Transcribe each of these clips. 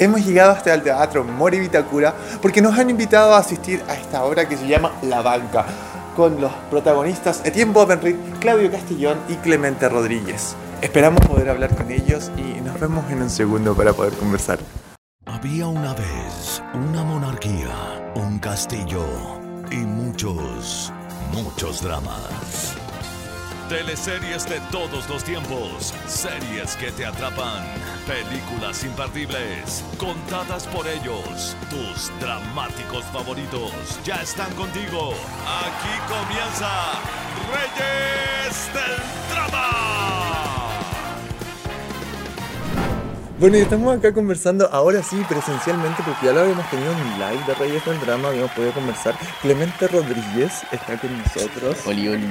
Hemos llegado hasta el Teatro Mori Vitacura porque nos han invitado a asistir a esta obra que se llama La Banca, con los protagonistas Etienne Bovenrit, Claudio Castellón y Clemente Rodríguez. Esperamos poder hablar con ellos y nos vemos en un segundo para poder conversar. Había una vez una monarquía, un castillo y muchos, muchos dramas. Teleseries de todos los tiempos, series que te atrapan, películas imperdibles, contadas por ellos. Tus dramáticos favoritos ya están contigo. Aquí comienza Reyes del Drama. Bueno, y estamos acá conversando, ahora sí, presencialmente, porque ya lo habíamos tenido en live de Reyes del Drama, habíamos podido conversar. Clemente Rodríguez está con nosotros. Oli, oli.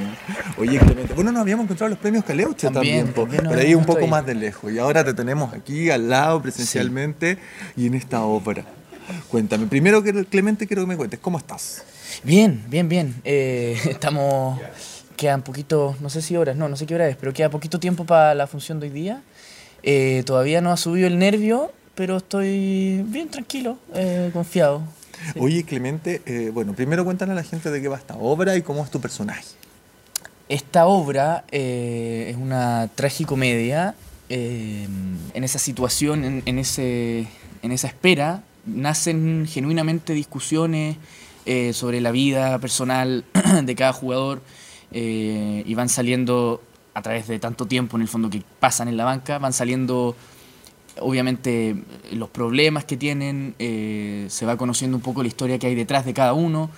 Oye, Clemente, bueno, nos habíamos encontrado los premios Caleuche también, También, pero ahí un poco más de lejos. Y ahora te tenemos aquí al lado presencialmente y en esta ópera. Cuéntame, primero, que- Clemente, quiero que me cuentes, ¿cómo estás? Bien, bien, bien. Eh, estamos. Quedan poquito, no sé si horas, no, no sé qué hora es, pero queda poquito tiempo para la función de hoy día. Eh, todavía no ha subido el nervio, pero estoy bien tranquilo, eh, confiado. Sí. Oye, Clemente, eh, bueno, primero cuéntale a la gente de qué va esta obra y cómo es tu personaje. Esta obra eh, es una tragicomedia. en esa situación, en, en ese, en esa espera, nacen genuinamente discusiones sobre la vida personal de cada jugador y van saliendo a través de tanto tiempo en el fondo que pasan en la banca, van saliendo obviamente los problemas que tienen, eh, se va conociendo un poco la historia que hay detrás de cada uno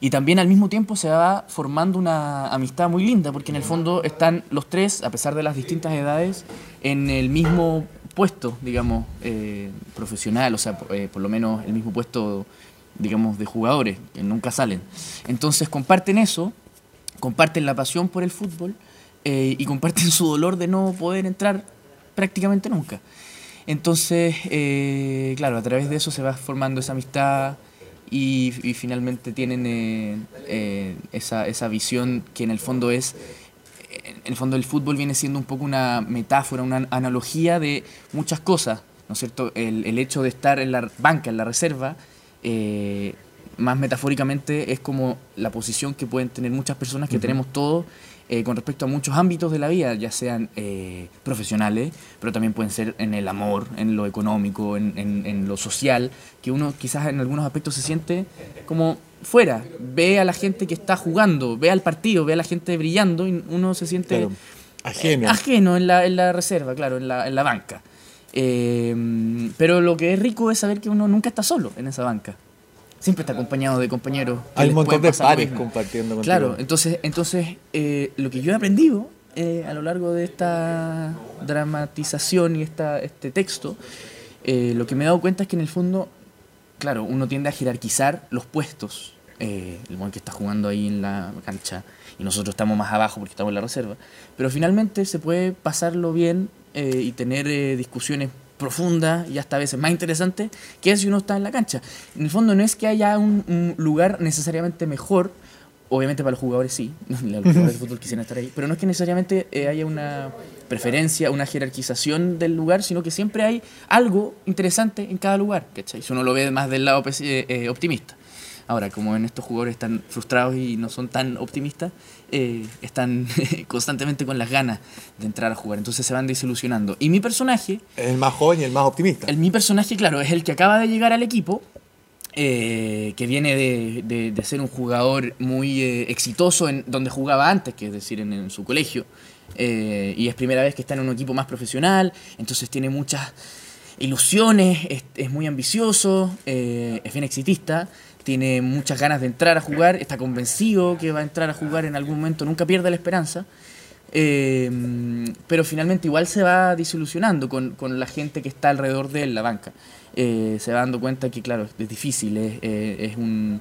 y también al mismo tiempo se va formando una amistad muy linda porque en el fondo están los tres, a pesar de las distintas edades, en el mismo puesto, digamos, eh, profesional, o sea, eh, por lo menos el mismo puesto, digamos, de jugadores, que nunca salen. Entonces comparten eso, comparten la pasión por el fútbol eh, y comparten su dolor de no poder entrar prácticamente nunca. Entonces, eh, claro, a través de eso se va formando esa amistad y, y finalmente tienen eh, esa, esa visión que en el fondo es, en el fondo el fútbol viene siendo un poco una metáfora, una analogía de muchas cosas, ¿no es cierto? El, el hecho de estar en la banca, en la reserva, eh, más metafóricamente es como la posición que pueden tener muchas personas que tenemos todos eh, con respecto a muchos ámbitos de la vida, ya sean eh, profesionales, pero también pueden ser en el amor, en lo económico, en, en- en lo social, que uno quizás en algunos aspectos se siente como fuera, ve a la gente que está jugando, ve al partido, ve a la gente brillando y uno se siente Claro, ajeno. eh, ajeno en la, en la reserva, claro, en la, en la banca. Eh, pero lo que es rico es saber que uno nunca está solo en esa banca. Siempre está acompañado de compañeros. Hay un montón de pares compartiendo contigo. Claro, entonces, entonces eh, lo que yo he aprendido eh, a lo largo de esta dramatización y esta, este texto, eh, lo que me he dado cuenta es que en el fondo, claro, uno tiende a jerarquizar los puestos. Eh, el buen que está jugando ahí en la cancha y nosotros estamos más abajo porque estamos en la reserva. Pero finalmente se puede pasarlo bien y tener discusiones profundas y hasta a veces más interesantes que si uno está en la cancha. En el fondo no es que haya un, lugar necesariamente mejor, obviamente para los jugadores sí, los jugadores de fútbol quisieran estar ahí, pero no es que necesariamente eh, haya una preferencia, una jerarquización del lugar, sino que siempre hay algo interesante en cada lugar, ¿cachai? Si uno lo ve más del lado eh, eh, optimista. Ahora, como en estos jugadores están frustrados y no son tan optimistas, eh, están constantemente con las ganas de entrar a jugar, entonces se van desilusionando. Y mi personaje, El más joven y el más optimista. el, mi personaje, claro, es el que acaba de llegar al equipo, eh, que viene de, de- de ser un jugador muy eh, exitoso en donde jugaba antes, que es decir, en, en su colegio. eh, y es primera vez que está en un equipo más profesional, entonces tiene muchas ilusiones, es, es muy ambicioso, es bien exitista, tiene muchas ganas de entrar a jugar, está convencido que va a entrar a jugar en algún momento, nunca pierde la esperanza. Eh, pero finalmente igual se va desilusionando con, con la gente que está alrededor de él, la banca. Eh, se va dando cuenta que, claro, es difícil, es, eh, es un.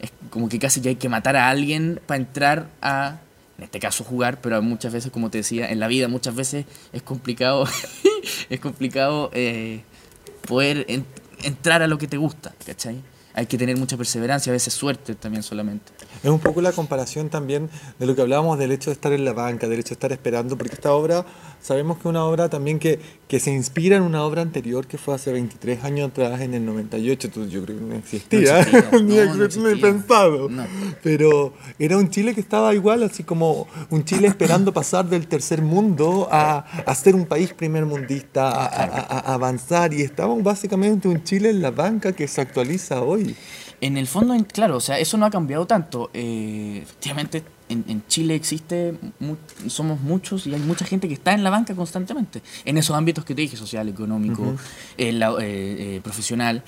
Es como que casi que hay que matar a alguien para entrar a, en este caso, jugar, pero muchas veces, como te decía, en la vida muchas veces es complicado, es complicado poder en- entrar a lo que te gusta, ¿cachai? Hay que tener mucha perseverancia, a veces suerte también solamente. Es un poco la comparación también de lo que hablábamos del hecho de estar en la banca, del hecho de estar esperando, porque esta obra, sabemos que es una obra también que, que se inspira en una obra anterior que fue hace 23 años atrás, en el 98, entonces yo creo que no existía, No existía, ni, no, no ex- ni existía. pensado. Pero era un Chile que estaba igual, así como un Chile esperando pasar del tercer mundo a, a ser un país primermundista, a, a- a- avanzar, y estamos básicamente un Chile en la banca que se actualiza hoy. En el fondo, claro, o sea, eso no ha cambiado tanto. Eh, efectivamente, en, en Chile existe, mu- somos muchos y hay mucha gente que está en la banca constantemente, en esos ámbitos que te dije, social, económico, eh, la- eh, eh, profesional.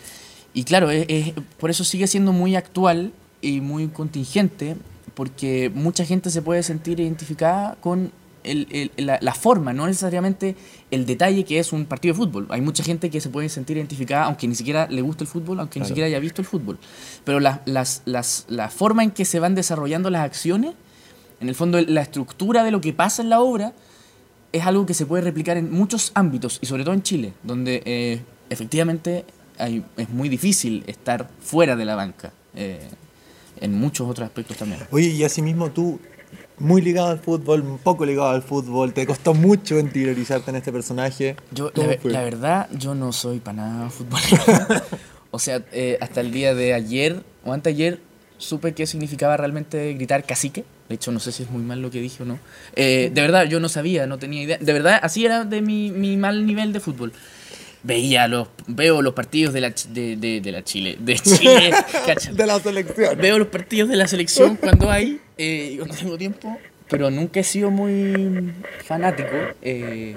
Y claro, es- es- por eso sigue siendo muy actual y muy contingente, porque mucha gente se puede sentir identificada con el- el- la, la forma, no necesariamente el detalle que es un partido de fútbol. Hay mucha gente que se puede sentir identificada, aunque ni siquiera le guste el fútbol, aunque ni siquiera haya visto el fútbol. Pero las, las, las, la forma en que se van desarrollando las acciones, en el fondo la estructura de lo que pasa en la obra, es algo que se puede replicar en muchos ámbitos, y sobre todo en Chile, donde eh, efectivamente hay- es muy difícil estar fuera de la banca. eh, en muchos otros aspectos también. Oye, y asimismo tú, muy ligado al fútbol, un poco ligado al fútbol, te costó mucho interiorizarte en este personaje. Yo, la, la verdad, yo no soy para nada futbolero. o sea, eh, hasta el día de ayer o anteayer supe qué significaba realmente gritar cacique. De hecho, no sé si es muy mal lo que dije o no. Eh, de verdad, yo no sabía, no tenía idea. De verdad, así era de mi, mi mal nivel de fútbol. Veía los, veo los partidos de la, de, de, de la Chile, de Chile, de la selección. Veo los partidos de la selección cuando hay, eh, cuando tengo tiempo, pero nunca he sido muy fanático. eh,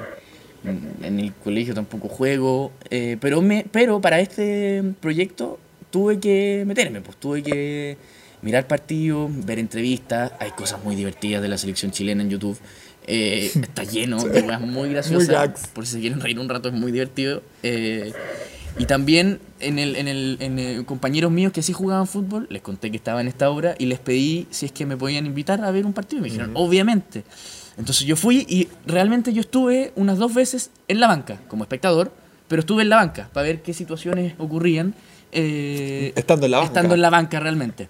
en el colegio tampoco juego, eh, pero, me, pero para este proyecto tuve que meterme, pues tuve que mirar partidos, ver entrevistas, hay cosas muy divertidas de la selección chilena en YouTube. eh, está lleno de cosas muy graciosas. por si se quieren reír un rato, es muy divertido. eh, y también en el, en el, en el- compañeros míos que sí jugaban fútbol, les conté que estaba en esta obra y les pedí si es que me podían invitar a ver un partido. Y me dijeron, obviamente. Entonces yo fui y realmente yo estuve unas dos veces en la banca como espectador, pero estuve en la banca para ver qué situaciones ocurrían. eh, Estando en la banca. Estando en la banca realmente.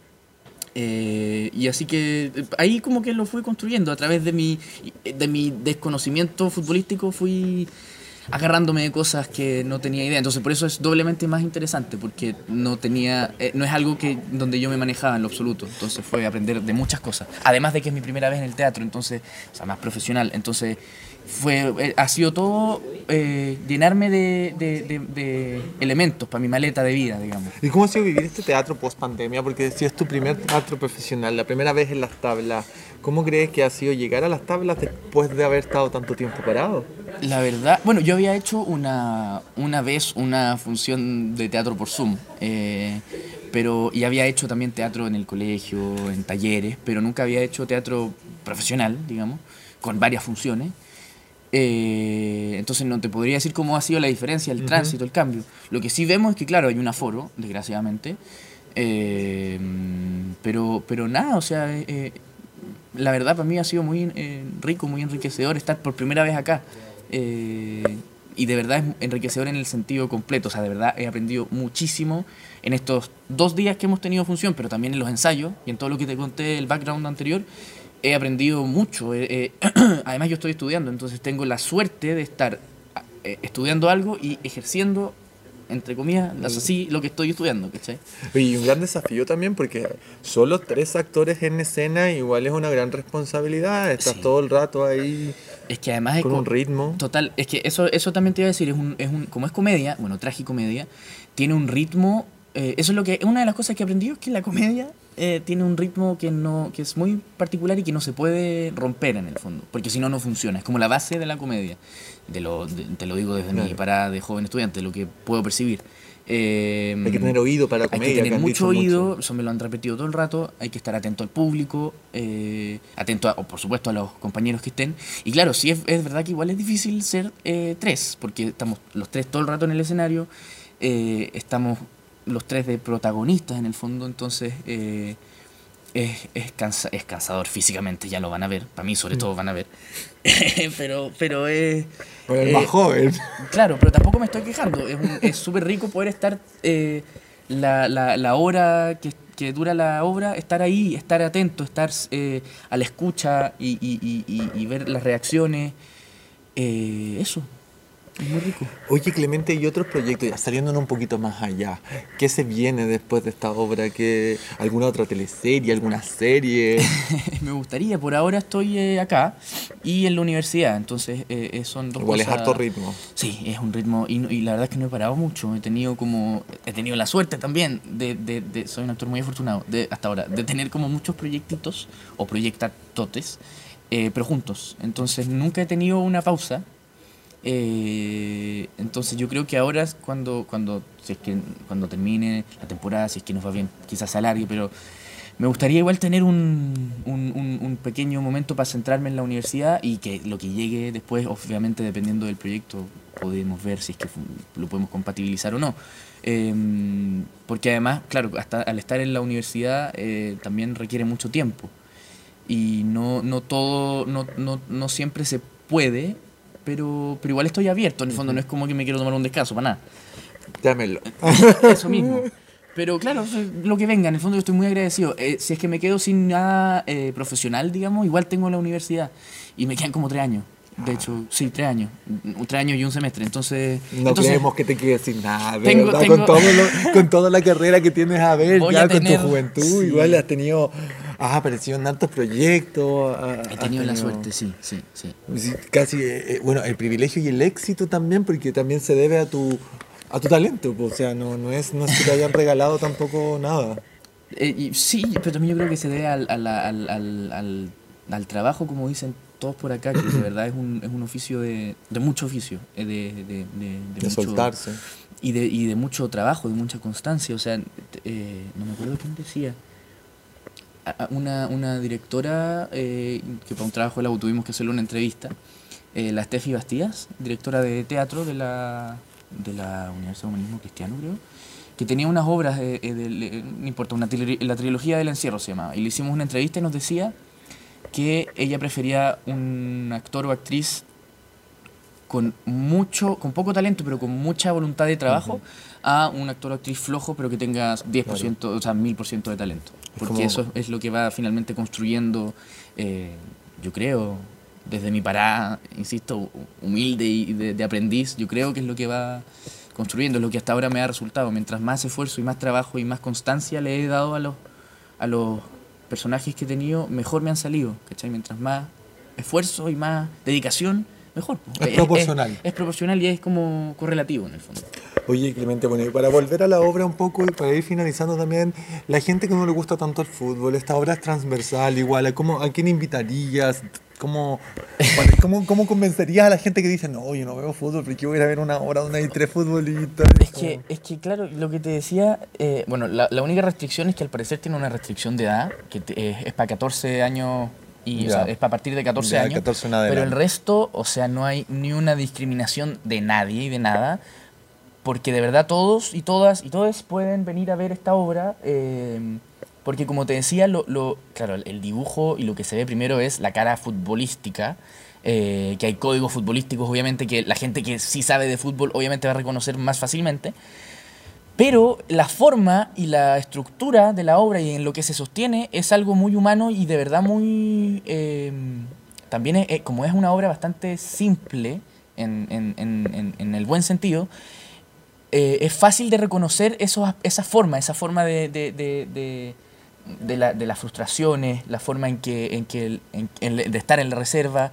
Eh, y así que eh, ahí como que lo fui construyendo a través de mi, de mi desconocimiento futbolístico fui agarrándome de cosas que no tenía idea. Entonces por eso es doblemente más interesante, porque no tenía, eh, no es algo que donde yo me manejaba en lo absoluto. Entonces fue aprender de muchas cosas. Además de que es mi primera vez en el teatro, entonces, o sea, más profesional. Entonces fue, eh, ha sido todo eh, llenarme de, de- de- de elementos para mi maleta de vida, digamos. ¿Y cómo ha sido vivir este teatro post pandemia? Porque si es tu primer teatro profesional, la primera vez en las tablas, ¿cómo crees que ha sido llegar a las tablas después de haber estado tanto tiempo parado? La verdad, bueno, yo había hecho una, una vez una función de teatro por Zoom, eh, pero y había hecho también teatro en el colegio, en talleres, pero nunca había hecho teatro profesional, digamos, con varias funciones. Eh, entonces no te podría decir cómo ha sido la diferencia, el tránsito, el cambio. Lo que sí vemos es que, claro, hay un aforo, desgraciadamente, eh, pero, pero nada, o sea, eh, la verdad para mí ha sido muy eh, rico, muy enriquecedor estar por primera vez acá. Eh, y de verdad es enriquecedor en el sentido completo. O sea, de verdad he aprendido muchísimo en estos dos días que hemos tenido función, pero también en los ensayos y en todo lo que te conté, el background anterior. He aprendido mucho. eh, eh, además, yo estoy estudiando, entonces tengo la suerte de estar eh, estudiando algo y ejerciendo, entre comillas, así lo que estoy estudiando, ¿cachai? Y un gran desafío también porque solo tres actores en escena igual es una gran responsabilidad. Estás Sí. todo el rato ahí Es que además es con co- un ritmo. Total, es que eso, eso también te iba a decir, es un, es un, como es comedia, bueno, tragicomedia, tiene un ritmo, eh, eso es lo que, una de las cosas que he aprendido es que la comedia eh, tiene un ritmo que no, que es muy particular y que no se puede romper en el fondo, porque si no, no funciona, es como la base de la comedia, de lo, de- te lo digo desde mi Claro. parada de joven estudiante, lo que puedo percibir. Eh, Hay que tener oído para la hay comedia. que tener han mucho oído, eso me lo han repetido todo el rato, hay que estar atento al público, eh, atento, a- o por supuesto, a los compañeros que estén. Y claro, sí es, es verdad que igual es difícil ser eh, tres, porque estamos los tres todo el rato en el escenario, eh, estamos los tres de protagonistas en el fondo, entonces eh, es, es, cansa- es cansador físicamente, ya lo van a ver, para mí sobre todo van a ver. pero pero es... Eh, más joven. Claro, pero tampoco me estoy quejando. Es un- Es súper rico poder estar eh, la, la, la hora que, que dura la obra, estar ahí, estar atento, estar eh, a la escucha y, y- y- y- y ver las reacciones. Eh, eso, es muy rico. Oye, Clemente, y otros proyectos, ya saliéndonos un poquito más allá, ¿qué se viene después de esta obra? ¿Qué, ¿Alguna otra teleserie, alguna serie? Me gustaría, por ahora estoy eh, acá y en la universidad, entonces eh, eh, son dos Igual es cosas- harto ritmo. Sí, es un ritmo y, y la verdad es que no he parado mucho. He tenido como he tenido la suerte también de, de- de- soy un actor muy afortunado de hasta ahora de tener como muchos proyectitos o proyectatotes, eh, pero juntos. Entonces nunca he tenido una pausa. Eh, entonces yo creo que ahora cuando cuando si es que cuando termine la temporada, si es que nos va bien, quizás alargue, pero me gustaría igual tener un, un- un- pequeño momento para centrarme en la universidad y que lo que llegue después, obviamente dependiendo del proyecto, podemos ver si es que lo podemos compatibilizar o no. Em, porque además, claro, hasta al estar en la universidad eh, también requiere mucho tiempo y no, no todo, no, no, no siempre se puede, pero, pero igual estoy abierto, en el fondo no es como que me quiero tomar un descanso, para nada. Llámelo. Eso mismo. Pero claro, lo que venga, en el fondo yo estoy muy agradecido. Eh, si es que me quedo sin nada eh, profesional, digamos, igual tengo la universidad. Y me quedan como tres años. De hecho, sí, tres años. Tres años y un semestre. Entonces. No entonces, creemos que te quedes sin nada, Tengo- verdad, tengo- con, todo lo- con toda la carrera que tienes a ver, Voy ya a con tener- tu juventud, sí. igual has tenido, has aparecido en tantos proyectos. ha- He has tenido la suerte, sí, sí, sí. Sí, Casi, eh, eh, bueno, el privilegio y el éxito también, porque también se debe a tu, a tu talento, pues, o sea, no, no, es, no es que te hayan regalado tampoco nada. Eh, y sí, pero también yo creo que se debe al, al, al, al, al- trabajo, como dicen todos por acá, que de verdad es un, es un oficio de, de mucho oficio, eh, de, de, de, de De mucho- soltarse. y de, y de mucho trabajo, de mucha constancia. O sea, eh, no me acuerdo quién decía. Una, una directora eh, que para un trabajo de la U tuvimos que hacerle una entrevista, eh, la Steffi Bastías, directora de teatro de la, de la Universidad de Humanismo Cristiano, creo, que tenía unas obras, de, eh, eh, no importa, una la trilogía del encierro se llamaba, y le hicimos una entrevista y nos decía que ella prefería un actor o actriz con mucho, con poco talento, pero con mucha voluntad de trabajo, a un actor o actriz flojo, pero que tenga 10%, o sea, 1000% de talento. Porque eso es lo que va finalmente construyendo, eh, yo creo, desde mi parada, insisto, humilde y de, de aprendiz, yo creo que es lo que va construyendo, es lo que hasta ahora me ha resultado. Mientras más esfuerzo y más trabajo y más constancia le he dado a los, a los personajes que he tenido, mejor me han salido. ¿cachai? Mientras más esfuerzo y más dedicación, mejor. Es proporcional. Es, proporcional y es como correlativo en el fondo. Oye, Clemente, bueno, y para volver a la obra un poco y para ir finalizando también, la gente que no le gusta tanto el fútbol, esta obra es transversal, igual, ¿a, cómo, a quién invitarías? ¿Cómo, cómo, ¿Cómo convencerías a la gente que dice, no, yo no veo fútbol, porque yo voy a ir a ver una obra donde hay tres futbolistas? Es que, es que claro, lo que te decía, eh, bueno, la, la única restricción es que al parecer tiene una restricción de edad, que te- eh, es para 14 años y o sea, es para partir de 14 Ya, años. 14 en pero el resto, o sea, no hay ni una discriminación de nadie y de nada, porque de verdad todos y todas y todos pueden venir a ver esta obra. eh, porque como te decía, lo, lo- claro, el dibujo y lo que se ve primero es la cara futbolística, eh, que hay códigos futbolísticos, obviamente, que la gente que sí sabe de fútbol obviamente va a reconocer más fácilmente. Pero la forma y la estructura de la obra y en lo que se sostiene es algo muy humano y de verdad muy... eh, también, es- como es una obra bastante simple, en- en- en- en el buen sentido, eh, es fácil de reconocer esos, esa forma, esa forma de, de, de, de- la- de las frustraciones, la forma en que, en que el- en- en- de estar en la reserva,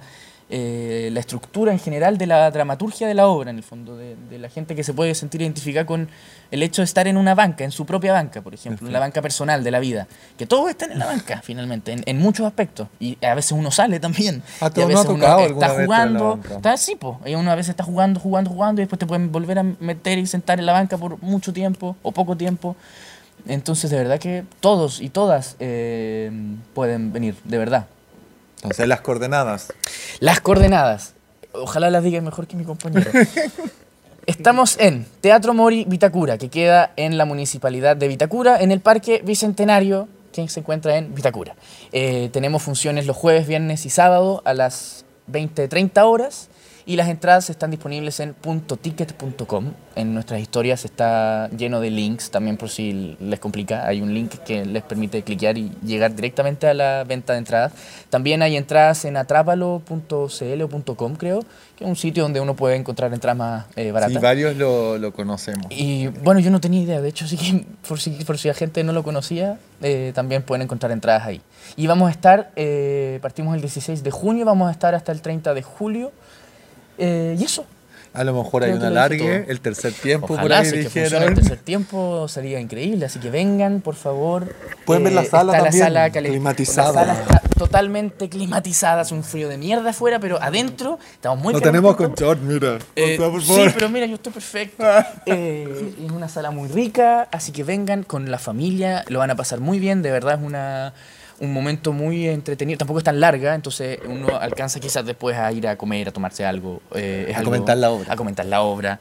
eh, la estructura en general de la dramaturgia de la obra, en el fondo, de, de la gente que se puede sentir identificada con el hecho de estar en una banca, en su propia banca, por ejemplo, en la banca personal de la vida, que todos están en la banca, finalmente, en, en muchos aspectos, y a veces uno sale también, A y todos a veces uno está jugando, está sí, po, y uno a veces está jugando, jugando, jugando, y después te pueden volver a meter y sentar en la banca por mucho tiempo, o poco tiempo, entonces de verdad que todos y todas eh, pueden venir, de verdad. Entonces, las coordenadas. Las coordenadas. Ojalá las diga mejor que mi compañero. Estamos en Teatro Mori Vitacura, que queda en la municipalidad de Vitacura, en el Parque Bicentenario, que se encuentra en Vitacura. Eh, tenemos funciones los jueves, viernes y sábado a las 20-30 horas Y las entradas están disponibles en .ticket.com. En nuestras historias está lleno de links, también por si les complica. Hay un link que les permite cliquear y llegar directamente a la venta de entradas. También hay entradas en atrápalo.cl o .com, creo, que es un sitio donde uno puede encontrar entradas más eh, baratas. Sí, varios lo, lo, conocemos. Y bueno, yo no tenía idea, de hecho, así que por si, por si la gente no lo conocía, eh, también pueden encontrar entradas ahí. Y vamos a estar, eh, partimos el 16 de junio, vamos a estar hasta el 30 de julio. Eh, y eso. A lo mejor hay una largue, el tercer tiempo Ojalá, por ahí si dijeron. el tercer tiempo sería increíble, así que vengan, por favor. Pueden ver la sala está también, la sala climatizada. La sala está totalmente climatizada, es un frío de mierda afuera, pero adentro estamos muy Lo tenemos con short, mira. Eh, por favor. Sí, pero mira, yo estoy perfecto. eh, es una sala muy rica, así que vengan con la familia, lo van a pasar muy bien, de verdad es una un momento muy entretenido, tampoco es tan larga, entonces uno alcanza quizás después a ir a comer, a tomarse algo. Eh, a comentar la obra. A comentar la obra.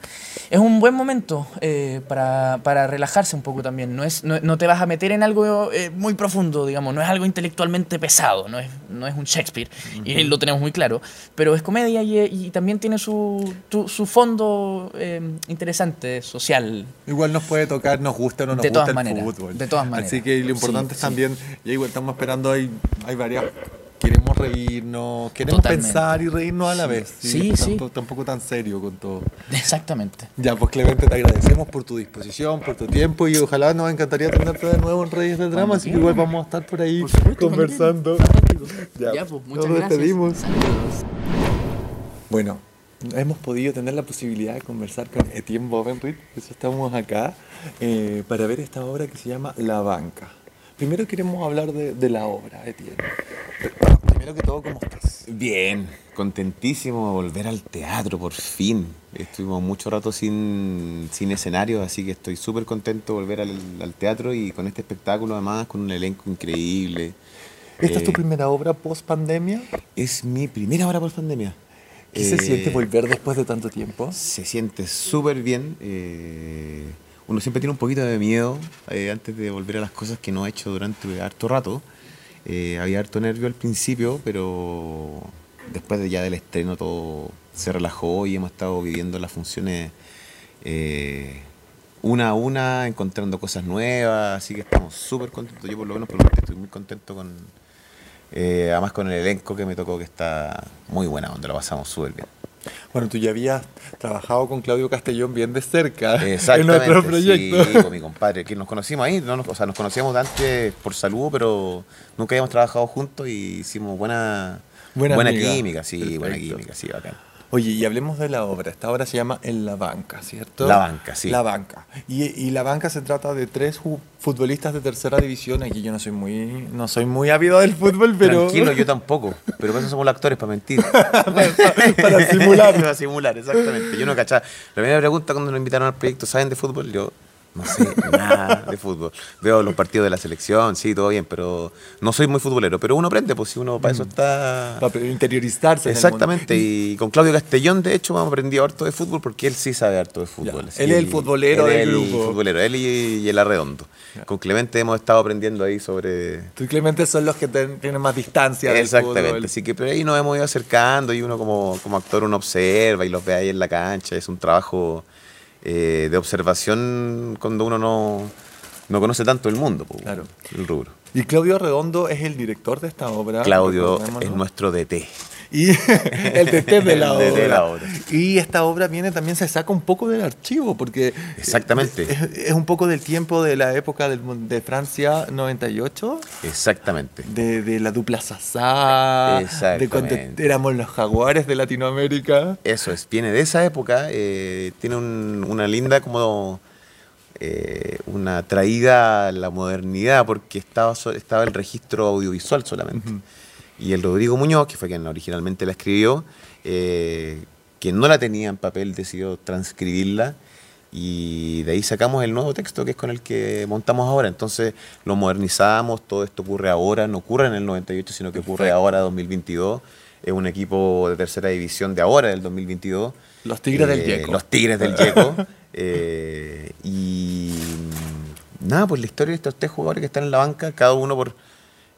Es un buen momento eh, para, para, relajarse un poco también, no, es, no, no te vas a meter en algo eh, muy profundo, digamos, no es algo intelectualmente pesado, no es, no es un Shakespeare, uh -huh. y lo tenemos muy claro, pero es comedia y, y también tiene su, tu, su fondo eh, interesante, social. Igual nos puede tocar, nos gusta o no nos de gusta todas el maneras, fútbol. De todas maneras. Así que lo importante sí, es también, sí. ya igual estamos esperando, hay, hay varias queremos reírnos, queremos Totalmente. pensar y reírnos a la vez. Sí, sí. Tampoco, tampoco, tan serio con todo. Exactamente. Ya, pues Clemente, te agradecemos por tu disposición, por tu tiempo y ojalá nos encantaría tenerte de nuevo en Reyes del Drama, así que igual vamos a estar por ahí por supuesto, conversando. Ya, ya, pues muchas nos gracias. despedimos. Bueno, hemos podido tener la posibilidad de conversar con Etienne Bovenrit, por eso estamos acá, eh, para ver esta obra que se llama La Banca. Primero queremos hablar de, de la obra, Etienne. Bueno, primero que todo, ¿cómo estás? Bien, contentísimo de volver al teatro, por fin. Estuvimos mucho rato sin, sin escenario, así que estoy súper contento de volver al, al, teatro y con este espectáculo además, con un elenco increíble. ¿Esta eh, es tu primera obra post pandemia? Es mi primera obra post pandemia. ¿Qué eh, se siente volver después de tanto tiempo? Se siente súper bien. Eh, uno siempre tiene un poquito de miedo eh, antes de volver a las cosas que no ha hecho durante harto rato. Eh, había harto nervio al principio, pero después de ya del estreno todo se relajó y hemos estado viviendo las funciones eh, una a una, encontrando cosas nuevas, así que estamos súper contentos. Yo por lo menos por lo menos, estoy muy contento con, además con el elenco que me tocó que está muy buena, donde lo pasamos súper bien. Bueno, tú ya habías trabajado con Claudio Castellón bien de cerca en nuestro proyecto. Sí, con mi compadre, que nos conocimos ahí, no nos, o sea, nos conocíamos antes por salud, pero nunca habíamos trabajado juntos y hicimos buena, buena, buena química, sí, Perfecto. buena química, sí, bacán. Oye, y hablemos de la obra. Esta obra se llama En la banca, ¿cierto? La banca, sí. La banca. Y, y la banca se trata de tres futbolistas de tercera división. Aquí yo no soy muy, no soy muy ávido del fútbol, pero. Tranquilo, yo tampoco. Pero por eso somos los actores, para mentir. para simular. para simular, exactamente. Yo no cachaba. La primera pregunta cuando nos invitaron al proyecto, ¿saben de fútbol? Yo no sé nada de fútbol. Veo los partidos de la selección, sí, todo bien, pero no soy muy futbolero. Pero uno aprende, pues si uno para eso está. Para interiorizarse. Exactamente. Y con Claudio Castellón, de hecho, hemos aprendido harto de fútbol porque él sí sabe harto de fútbol. Él es el futbolero él del el grupo. futbolero, él y, y el arredondo. Ya. Con Clemente hemos estado aprendiendo ahí sobre. Tú y Clemente son los que ten, tienen más distancia. Exactamente. Así que pero ahí nos hemos ido acercando y uno como, como actor uno observa y los ve ahí en la cancha. Es un trabajo eh, de observación cuando uno no, no conoce tanto el mundo, pues, claro. el rubro. Y Claudio Redondo es el director de esta obra. Claudio es nuestro DT. Y el DT de la, obra. de la obra. Y esta obra viene también, se saca un poco del archivo, porque. Exactamente. Es, es un poco del tiempo de la época del, de Francia 98. Exactamente. De, de la dupla Sasá. De cuando éramos los jaguares de Latinoamérica. Eso es, viene de esa época. Eh, tiene un, una linda como. Eh, una traída a la modernidad porque estaba, estaba el registro audiovisual solamente. Uh -huh. Y el Rodrigo Muñoz, que fue quien originalmente la escribió, eh, quien no la tenía en papel, decidió transcribirla y de ahí sacamos el nuevo texto que es con el que montamos ahora. Entonces lo modernizamos, todo esto ocurre ahora, no ocurre en el 98, sino que ocurre ahora, 2022. Es un equipo de tercera división de ahora, del 2022. Los Tigres eh, del Yeco. Los Tigres del Yeco. eh, y nada, pues la historia de estos tres jugadores que están en la banca, cada uno por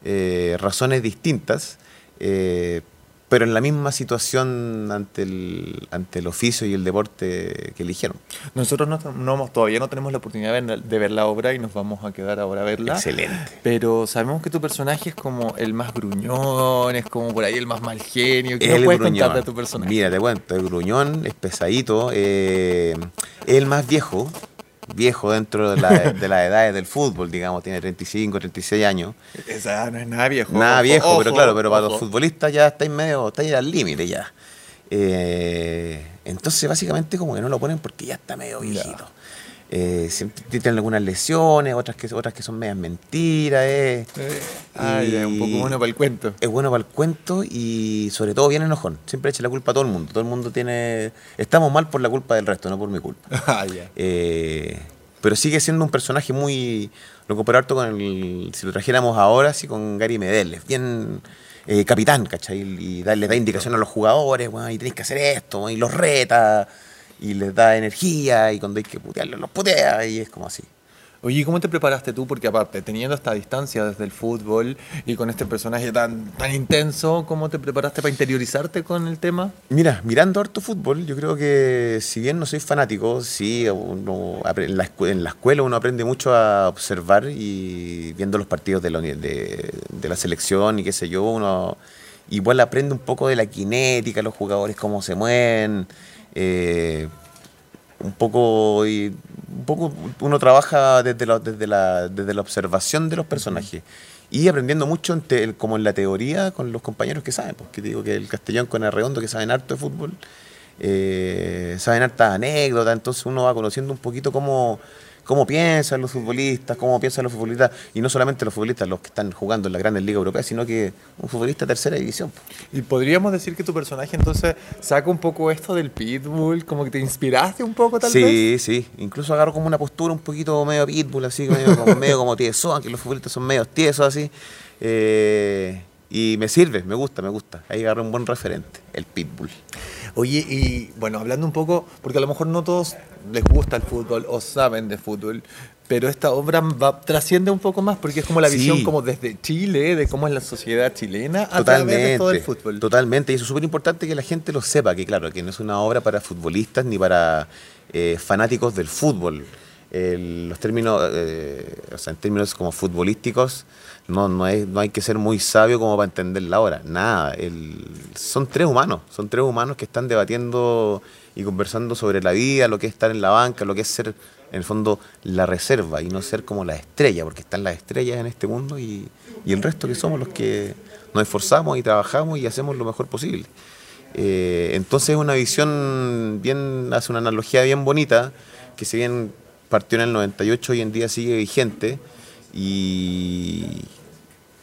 eh, razones distintas, eh, pero en la misma situación ante el, ante el oficio y el deporte que eligieron. Nosotros no, no- todavía no tenemos la oportunidad de ver, de ver la obra y nos vamos a quedar ahora a verla. Excelente. Pero sabemos que tu personaje es como el más gruñón, es como por ahí el más mal genio. ¿Qué nos puedes gruñón. contar de tu personaje? Mira, te cuento, el gruñón es pesadito, eh, es el más viejo, viejo dentro de, la- de las edades del fútbol, digamos, tiene 35, 36 años. Esa no es nada viejo. Nada ojo, viejo, pero claro, pero para los ojo. futbolistas ya estáis medio, estáis al límite ya. Eh, entonces básicamente como que no lo ponen porque ya está medio viejito. Eh, siempre tienen algunas lesiones, otras que, otras que son medias mentiras. eh. Eh, ah, ya, un poco Y- bueno para el cuento. es bueno para el cuento y sobre todo bien enojón. Siempre echa la culpa a todo el mundo. Todo el mundo tiene... Estamos mal por la culpa del resto, no por mi culpa. Ah. Eh, pero sigue siendo un personaje muy... Lo comparo harto con el... Si lo trajéramos ahora, sí, con Gary Medel. Es bien eh, capitán, ¿cachai? Y da- le da indicación a los jugadores, "Bueno, y tenéis que hacer esto, y los reta, y les da energía, y cuando hay que putearlos, los putea, y es como así. Oye, ¿y ¿cómo te preparaste tú? Porque aparte, teniendo esta distancia desde el fútbol y con este personaje tan, tan intenso, ¿cómo te preparaste para interiorizarte con el tema? Mira, mirando harto fútbol, yo creo que si bien no soy fanático, sí, uno en, la en la escuela uno aprende mucho a observar y viendo los partidos de la, de, de la selección y qué sé yo, uno igual aprende un poco de la cinética, los jugadores cómo se mueven, eh, un poco y un poco uno trabaja desde la, desde la, desde la observación de los personajes y aprendiendo mucho en te- como en la teoría con los compañeros que saben porque te digo que el Castellón con el Redondo que saben harto de fútbol eh, saben hartas anécdotas entonces uno va conociendo un poquito cómo cómo piensan los futbolistas, cómo piensan los futbolistas, y no solamente los futbolistas, los que están jugando en la grandes ligas europeas, sino que un futbolista de tercera división. Y podríamos decir que tu personaje entonces saca un poco esto del pitbull, como que te inspiraste un poco tal sí, vez. sí. Incluso agarro como una postura un poquito medio pitbull, así, medio como, medio como tieso, aunque los futbolistas son medio tiesos, así. Eh, y me sirve, me gusta, me gusta. Ahí agarré un buen referente, el pitbull. Oye, y bueno, hablando un poco, porque a lo mejor no todos les gusta el fútbol o saben de fútbol, pero esta obra va, trasciende un poco más porque es como la Sí. visión como desde Chile, de cómo es la sociedad chilena a través Totalmente, de todo el fútbol. totalmente. Y eso es súper importante que la gente lo sepa, que claro, que no es una obra para futbolistas ni para eh, fanáticos del fútbol. El- los términos, eh, o sea, en términos como futbolísticos, no, no, es- no hay que ser muy sabio como para entender la obra. Nada. El- son tres humanos, son tres humanos que están debatiendo y conversando sobre la vida, lo que es estar en la banca, lo que es ser, en el fondo, la reserva y no ser como la estrella, porque están las estrellas en este mundo y, y el resto que somos los que nos esforzamos y trabajamos y hacemos lo mejor posible. Eh, entonces es una visión bien, hace una analogía bien bonita, que si bien partió en el 98, hoy en día sigue vigente y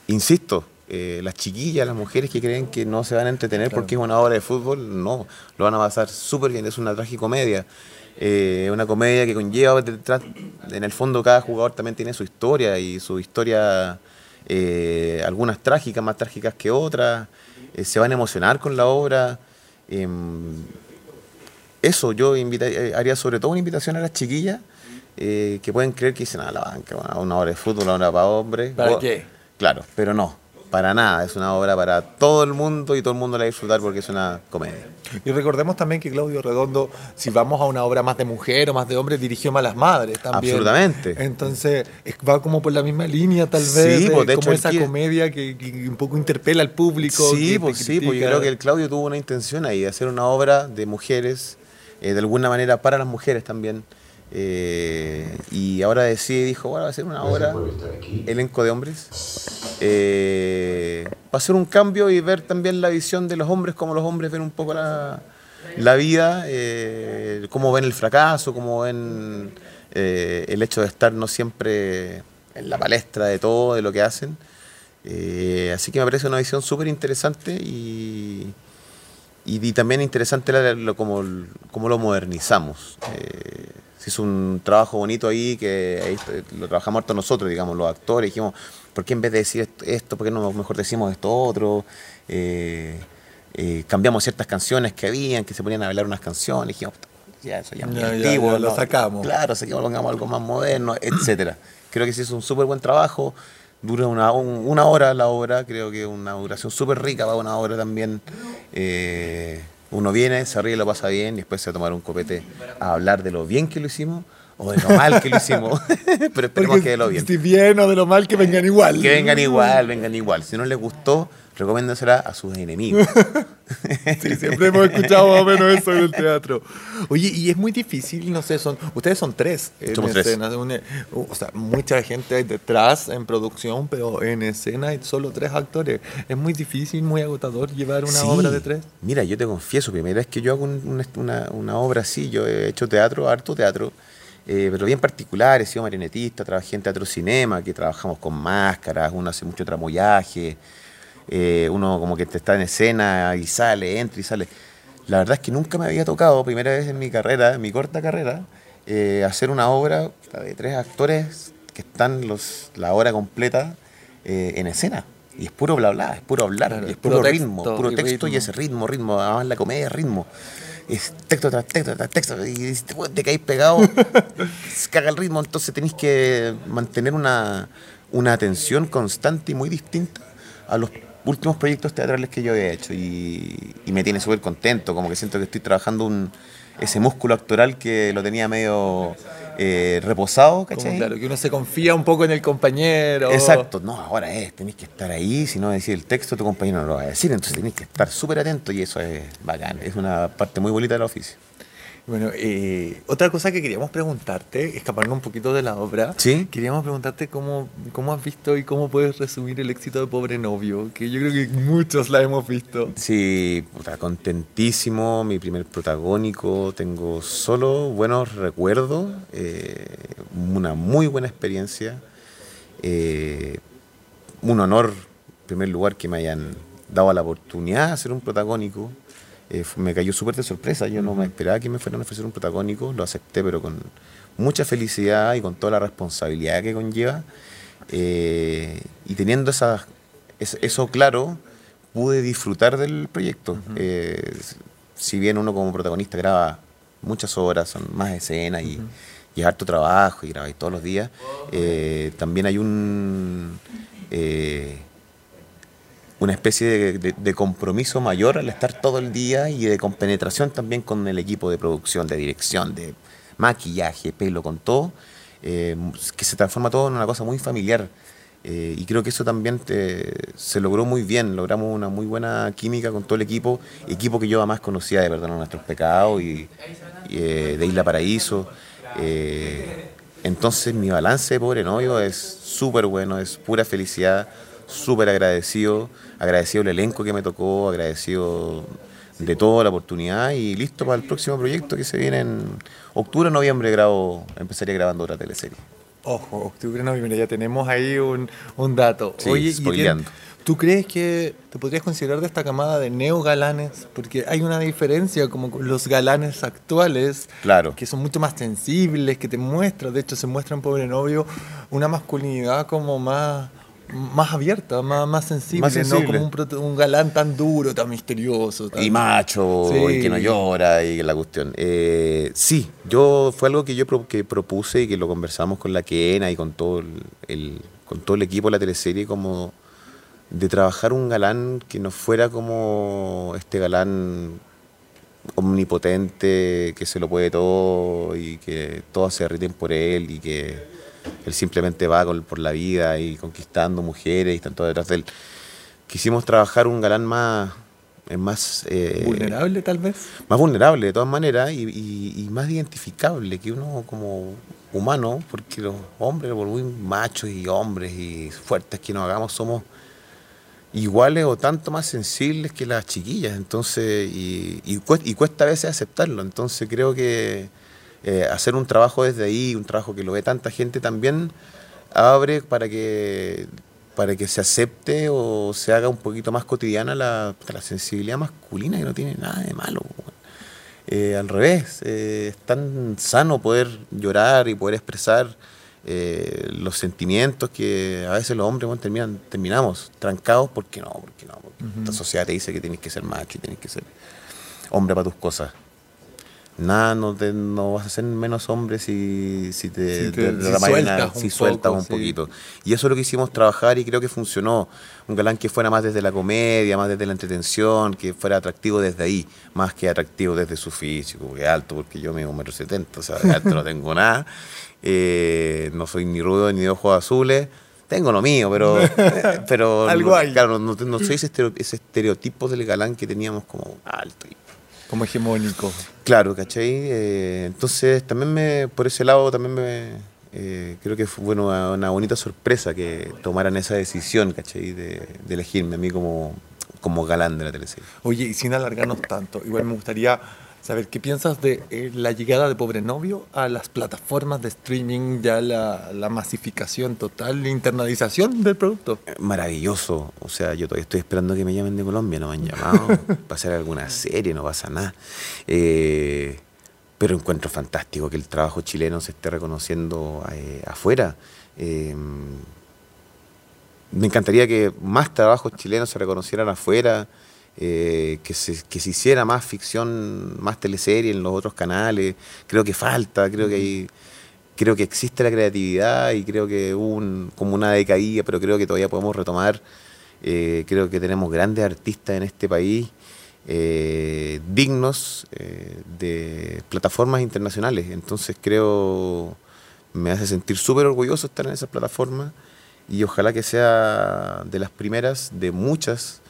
insisto, eh, las chiquillas, las mujeres que creen que no se van a entretener Claro. porque es una obra de fútbol, no, lo van a pasar súper bien, es una tragicomedia. Eh, una comedia que conlleva detrás, en el fondo cada jugador también tiene su historia y su historia, eh, algunas trágicas, más trágicas que otras, eh, se van a emocionar con la obra. em, eso, yo invita- haría sobre todo una invitación a las chiquillas eh, que pueden creer que dicen a la banca, una obra de fútbol, una obra para hombres. ¿Para qué? Claro, pero no, para nada, es una obra para todo el mundo y todo el mundo la va a disfrutar porque es una comedia. Y recordemos también que Claudio Redondo, si vamos a una obra más de mujer o más de hombre, dirigió Malas Madres también. Absolutamente. Entonces, es- va como por la misma línea, tal Sí, vez, de pues, de como esa comedia que, que un poco interpela al público. Sí, que pues sí, pues yo creo que el Claudio tuvo una intención ahí de hacer una obra de mujeres, eh, de alguna manera para las mujeres también. Eh, y ahora decide, dijo, bueno, va a hacer una obra, elenco de hombres. eh, va a ser un cambio y ver también la visión de los hombres, como los hombres ven un poco la, la vida, eh, cómo ven el fracaso, cómo ven eh, el hecho de estar no siempre en la palestra de todo, de lo que hacen. Eh, así que me parece una visión súper interesante y, y, y también interesante la- lo, como, como lo modernizamos. Se hizo un trabajo bonito ahí que ahí lo trabajamos harto nosotros, digamos, los actores. Dijimos, ¿por qué en vez de decir esto, por qué no mejor decimos esto otro? Eh, eh, cambiamos ciertas canciones que habían, que se ponían a bailar unas canciones. Dijimos, ya, eso ya es muy Ya, ya, antiguo. ya, lo ¿no? sacamos. Claro, saquemos, pongamos algo más moderno, etcétera. Creo que se hizo un súper buen trabajo. Dura una, un- una hora la obra, creo que una duración súper rica para una obra también. Eh, uno viene, se ríe, lo pasa bien y después se va tomar un copete a hablar de lo bien que lo hicimos o de lo mal que lo hicimos. Pero esperemos que de lo bien. Si bien o de lo mal que vengan igual. Que vengan igual, vengan igual. Si no les gustó, recomiéndasela a sus enemigos. Sí, siempre hemos escuchado más o menos eso en el teatro. Oye, y es muy difícil, no sé, son ustedes son tres Somos tres. escena. una- o sea, mucha gente hay detrás en producción, pero en escena hay solo tres actores. Es muy difícil, muy agotador llevar una Sí. obra de tres. Mira, yo te confieso, primera vez que yo hago un- una, una- una obra así, yo he hecho teatro, harto teatro, eh, pero bien particular, he sido marionetista, trabajé en teatro cinema, que trabajamos con máscaras, uno hace mucho tramoyaje, eh, uno como que te está en escena y sale, entra y sale. La verdad es que nunca me había tocado, primera vez en mi carrera, en mi corta carrera, eh, hacer una obra de tres actores que están los, la hora completa eh, en escena. Y es puro bla bla, es puro hablar, Claro, es puro puro ritmo, texto puro y texto y ritmo. ese ritmo, ritmo, además la comedia es ritmo. Es texto tras texto tras texto, y te, te caes pegado, se caga el ritmo, entonces tenéis que mantener una, una atención constante y muy distinta a los últimos proyectos teatrales que yo he hecho y, y me tiene súper contento, como que siento que estoy trabajando un, ese músculo actoral que lo tenía medio eh, reposado, Como, ¿cachai? claro, que uno se confía un poco en el compañero. Exacto, no, ahora es, tenéis que estar ahí, si no decís el texto, tu compañero no lo va a decir, entonces tenéis que estar súper atento y eso es bacán, es una parte muy bonita del oficio. Bueno, eh, otra cosa que queríamos preguntarte, escapando un poquito de la obra, Sí. queríamos preguntarte cómo, cómo has visto y cómo puedes resumir el éxito de Pobre Novio, que yo creo que muchos la hemos visto. Sí, puta, contentísimo, mi primer protagónico, tengo solo buenos recuerdos, eh, una muy buena experiencia, eh, un honor, en primer lugar, que me hayan dado la oportunidad de hacer un protagónico. Eh, me cayó súper de sorpresa, yo no me esperaba que me fueran a ofrecer un protagónico, lo acepté, pero con mucha felicidad y con toda la responsabilidad que conlleva. Eh, y teniendo eso claro, pude disfrutar del proyecto. Eh, si bien uno como protagonista graba muchas horas, son más escenas y, y es harto trabajo y grabáis todos los días, eh, también hay un... eh, una especie de, compromiso mayor al estar todo el día y de compenetración también con el equipo de producción, de dirección, de maquillaje, pelo, con todo, eh, que se transforma todo en una cosa muy familiar. Eh, y creo que eso también te- se logró muy bien, logramos una muy buena química con todo el equipo, equipo que yo además conocía de Perdonar Nuestros Pecados y, eh, de Isla Paraíso. Entonces mi balance de pobre novio es súper bueno, es pura felicidad, súper agradecido, agradecido el elenco que me tocó, agradecido de toda la oportunidad y listo para el próximo proyecto que se viene en octubre, noviembre, grabo, empezaría grabando otra teleserie. Ojo, octubre, noviembre, ya tenemos ahí un, un dato. Sí, Oye, y spoileando. Etienne, ¿tú crees que te podrías considerar de esta camada de neogalanes? Porque hay una diferencia como con los galanes actuales, Claro. que son mucho más sensibles, que te muestran, de hecho se muestra en Pobre Novio una masculinidad como más más abierta, más, más sensible, Más no como un, galán tan duro, tan misterioso. tan- Y macho, Sí. y que no llora, y la cuestión. Eh, sí, yo fue algo que yo pro- que propuse y que lo conversamos con la Kena y con todo el, el- con todo el equipo de la teleserie, como de trabajar un galán que no fuera como este galán omnipotente, que se lo puede todo y que todos se derriten por él y que él simplemente va con- por la vida y conquistando mujeres y están todos detrás de él. Quisimos trabajar un galán más, eh, más eh, vulnerable tal vez. más vulnerable de todas maneras y, y- y más identificable que uno como humano, porque los hombres, por muy machos y hombres y fuertes que nos hagamos, somos iguales o tanto más sensibles que las chiquillas, entonces, y, y cuest- y cuesta a veces aceptarlo, entonces creo que eh, hacer un trabajo desde ahí, un trabajo que lo ve tanta gente también, abre para que para que se acepte o se haga un poquito más cotidiana la, la sensibilidad masculina que no tiene nada de malo. Eh, al revés, eh, es tan sano poder llorar y poder expresar eh, los sentimientos que a veces los hombres bueno, terminan, terminamos trancados porque no, porque no, porque esta sociedad te dice que tienes que ser macho y tienes que ser hombre para tus cosas. Nada, no, te, no vas a ser menos hombre si, si te, Si te- te si sueltas un si sueltas poco, un sí. poquito. Y eso es lo que hicimos trabajar y creo que funcionó. Un galán que fuera más desde la comedia, más desde la entretención, que fuera atractivo desde ahí, más que atractivo desde su físico, que alto, porque yo mido un metro setenta, o sea, de alto no tengo nada. Eh, no soy ni rudo ni de ojos azules. Tengo lo mío, pero, eh, pero Algo no, claro, no, no soy ese estereotipo del galán que teníamos como alto y Como hegemónico. Claro, ¿cachai? Eh, entonces también me, por ese lado también me, eh, creo que fue bueno, una, una bonita sorpresa que tomaran esa decisión, ¿cachai? De, de elegirme a mí como, como galán de la teleserie. Oye, y sin alargarnos tanto, igual me gustaría saber qué piensas de eh, la llegada de Pobre Novio a las plataformas de streaming, ya la, la masificación total, la internalización del producto. Eh, Maravilloso, o sea, yo todavía estoy esperando que me llamen de Colombia, no me han llamado, para hacer alguna serie, no pasa nada. Eh, pero encuentro fantástico que el trabajo chileno se esté reconociendo eh, afuera. Eh, me encantaría que más trabajos chilenos se reconocieran afuera, eh, que, se, que se hiciera más ficción, más teleserie en los otros canales. Creo que falta, creo que hay, creo que existe la creatividad y creo que hubo un- como una decaída, pero creo que todavía podemos retomar. Eh, creo que tenemos grandes artistas en este país, eh, dignos eh, de plataformas internacionales. Entonces creo, me hace sentir súper orgulloso estar en esas plataformas y ojalá que sea de las primeras de muchas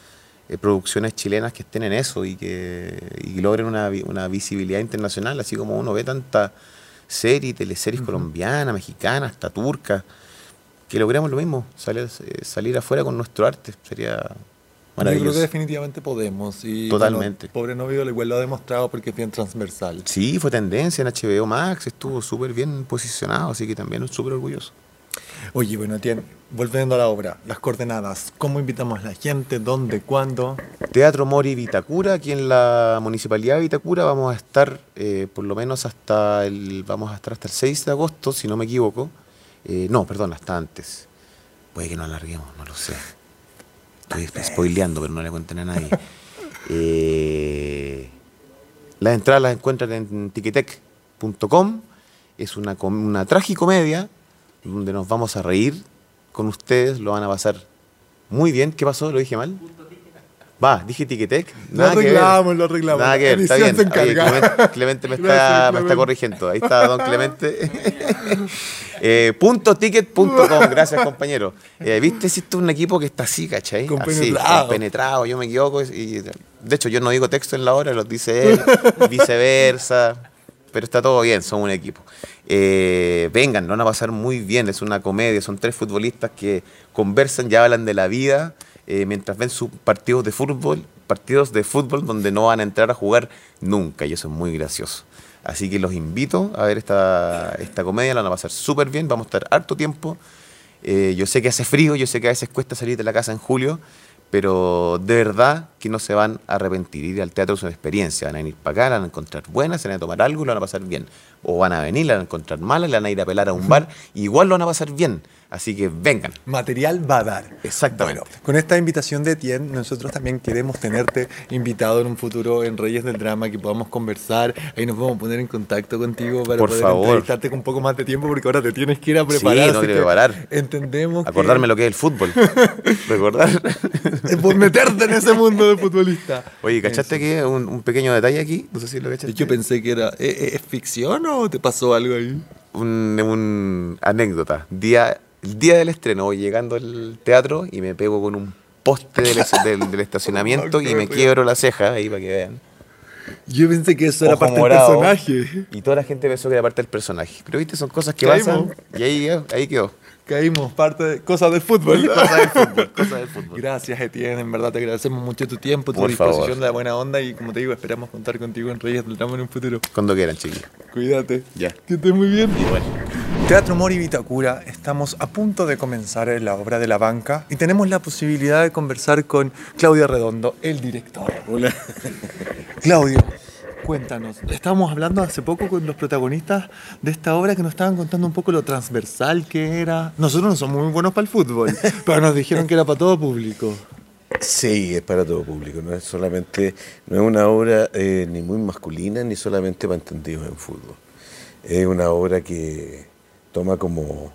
eh, producciones chilenas que estén en eso y que y logren una, una visibilidad internacional, así como uno ve tanta serie, teleseries colombianas, mexicanas, hasta turcas, que logremos lo mismo, salir, eh, salir afuera con nuestro arte, sería Yo creo maravilloso. que definitivamente podemos. Y, Totalmente. bueno, Pobre Novio igual lo ha demostrado porque es bien transversal. Sí, fue tendencia en HBO Max, estuvo súper bien posicionado, así que también súper orgulloso. Oye, bueno, Tien, volviendo a la obra, las coordenadas, ¿cómo invitamos a la gente? ¿Dónde? ¿Cuándo? Teatro Mori Vitacura, aquí en la Municipalidad de Vitacura vamos a estar eh, por lo menos hasta el vamos a estar hasta el 6 de agosto, si no me equivoco. Eh, no, perdón, hasta antes. Puede que nos alarguemos, no lo sé. Estoy spoileando, pero no le cuenten a nadie. Eh, las entradas las encuentran en tiquetec.com. Es una, una tragicomedia donde nos vamos a reír con ustedes, lo van a pasar muy bien. ¿Qué pasó? ¿Lo dije mal? Va, dije Tiquetec. Lo Nada que ver. arreglamos, lo arreglamos. Nada que ver, está bien. Oye. Clemente, Clemente me, Gracias, está, me Clemente. está corrigiendo. Ahí está don Clemente. eh, punto ticket.com, gracias compañero. Eh, Viste, es un equipo que está así, ¿cachai? Compenetrado. Así, compenetrado, yo me equivoco. Y, de hecho, yo no digo texto en la hora, los dice él, viceversa. Pero está todo bien, son un equipo. Eh, vengan, lo van a pasar muy bien. Es una comedia, son tres futbolistas que conversan y hablan de la vida eh, mientras ven sus partidos de fútbol, partidos de fútbol donde no van a entrar a jugar nunca, y eso es muy gracioso. Así que los invito a ver esta, esta comedia, la van a pasar súper bien, vamos a estar harto tiempo. Eh, yo sé que hace frío, yo sé que a veces cuesta salir de la casa en julio, pero de verdad que no se van a arrepentir. Ir al teatro es una experiencia, van a venir para acá, la van a encontrar buena, se van a tomar algo y lo van a pasar bien. O van a venir, la van a encontrar mala, la van a ir a pelar a un bar, y igual lo van a pasar bien. Así que vengan. Material va a dar. Exactamente. Bueno, con esta invitación de Tien, nosotros también queremos tenerte invitado en un futuro en Reyes del Drama, que podamos conversar. Ahí nos a poner en contacto contigo para Por poder favor. entrevistarte con un poco más de tiempo, porque ahora te tienes que ir a preparar. Sí, tengo que preparar. Entendemos Acordarme lo que es el fútbol. Recordar. por meterte en ese mundo de futbolista. Oye, ¿cachaste que un, un pequeño detalle aquí? No sé si lo cachaste. Yo pensé que era. ¿es, es ficción o te pasó algo ahí? un, un anécdota. Día, el día del estreno voy llegando al teatro y me pego con un poste del, del- del estacionamiento y me quiebro la ceja, ahí para que vean. Yo pensé que eso era Ojo parte morado. del personaje. Y toda la gente pensó que era parte del personaje. Pero viste, son cosas que Caímos. pasan y ahí, quedó, ahí quedó. Caímos, parte de cosas del fútbol. Cosas del fútbol, del fútbol. Gracias, Etienne. En verdad te agradecemos mucho tu tiempo, tu Por disposición favor. de la buena onda y como te digo, esperamos contar contigo en Reyes del Drama en un futuro. Cuando quieran, chiquillos. Cuídate. Ya. Que estés muy bien. Igual. Teatro Mori Vitacura, estamos a punto de comenzar la obra de la banca y tenemos la posibilidad de conversar con Claudio Redondo, el director. Hola. Claudio, cuéntanos. Estábamos hablando hace poco con los protagonistas de esta obra que nos estaban contando un poco lo transversal que era. Nosotros no somos muy buenos para el fútbol, pero nos dijeron que era para todo público. Sí, es para todo público, no es solamente, no es una obra eh, ni muy masculina ni solamente para entendidos en fútbol. Es una obra que toma como,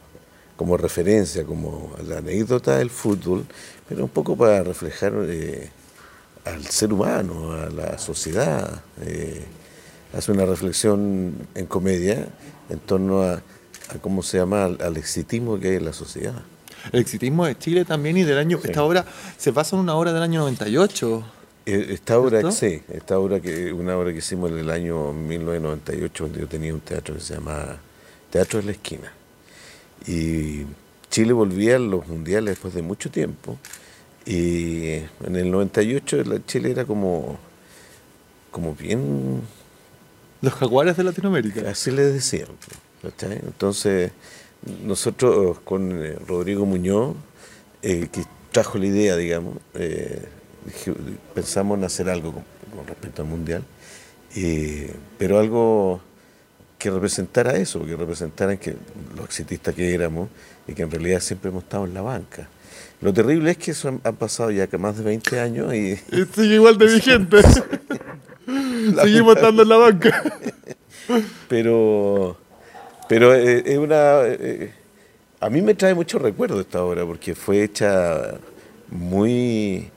como referencia, como la anécdota del fútbol, pero un poco para reflejar eh, al ser humano, a la sociedad. eh, hace una reflexión en comedia en torno a, a cómo se llama, al, al exitismo que hay en la sociedad. El exitismo de Chile también y del año. Sí. Esta obra se basa en una obra del año 98. Eh, Esta obra, ¿Cierto? sí, esta obra que una obra que hicimos en el año 1998, cuando yo tenía un teatro que se llamaba Teatro de la Esquina. Y Chile volvía a los mundiales después de mucho tiempo. Y en el 98 la- Chile era como, como bien, Los jaguares de Latinoamérica. así le decían. ¿cachai? Entonces, nosotros con eh, Rodrigo Muñoz, eh, que trajo la idea, digamos, eh, pensamos en hacer algo con, con respecto al Mundial, eh, pero algo que representara eso, que representara que los exitistas que éramos y que en realidad siempre hemos estado en la banca. Lo terrible es que eso han, han pasado ya más de 20 años y Y sigue igual de vigente. Seguimos estando en la banca. pero pero eh, es una eh, a mí me trae mucho recuerdo esta obra porque fue hecha muy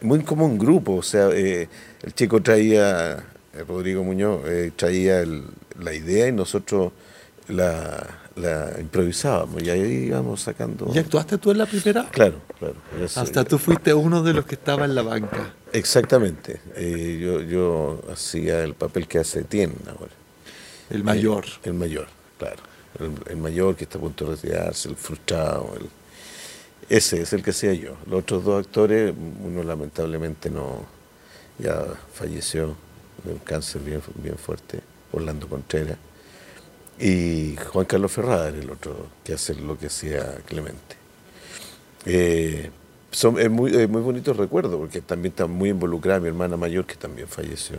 muy como un grupo o sea eh, el chico traía eh, Rodrigo Muñoz eh, traía el- la idea y nosotros la, la improvisábamos y ahí íbamos sacando ¿Y actuaste tú en la primera? claro claro Hasta tú fuiste uno de los que estaba en la banca. exactamente Eh, yo yo hacía el papel que hace Tien ahora El mayor. El mayor, claro. El, el mayor que está a punto de retirarse, el frustrado. el- ese es el que hacía yo. Los otros dos actores, uno lamentablemente no, ya falleció de un cáncer bien, bien fuerte, Orlando Contreras. Y Juan Carlos Ferrada era el otro que hace lo que hacía Clemente. Eh, son, es muy, es muy bonito recuerdo, porque también está muy involucrada mi hermana mayor, que también falleció.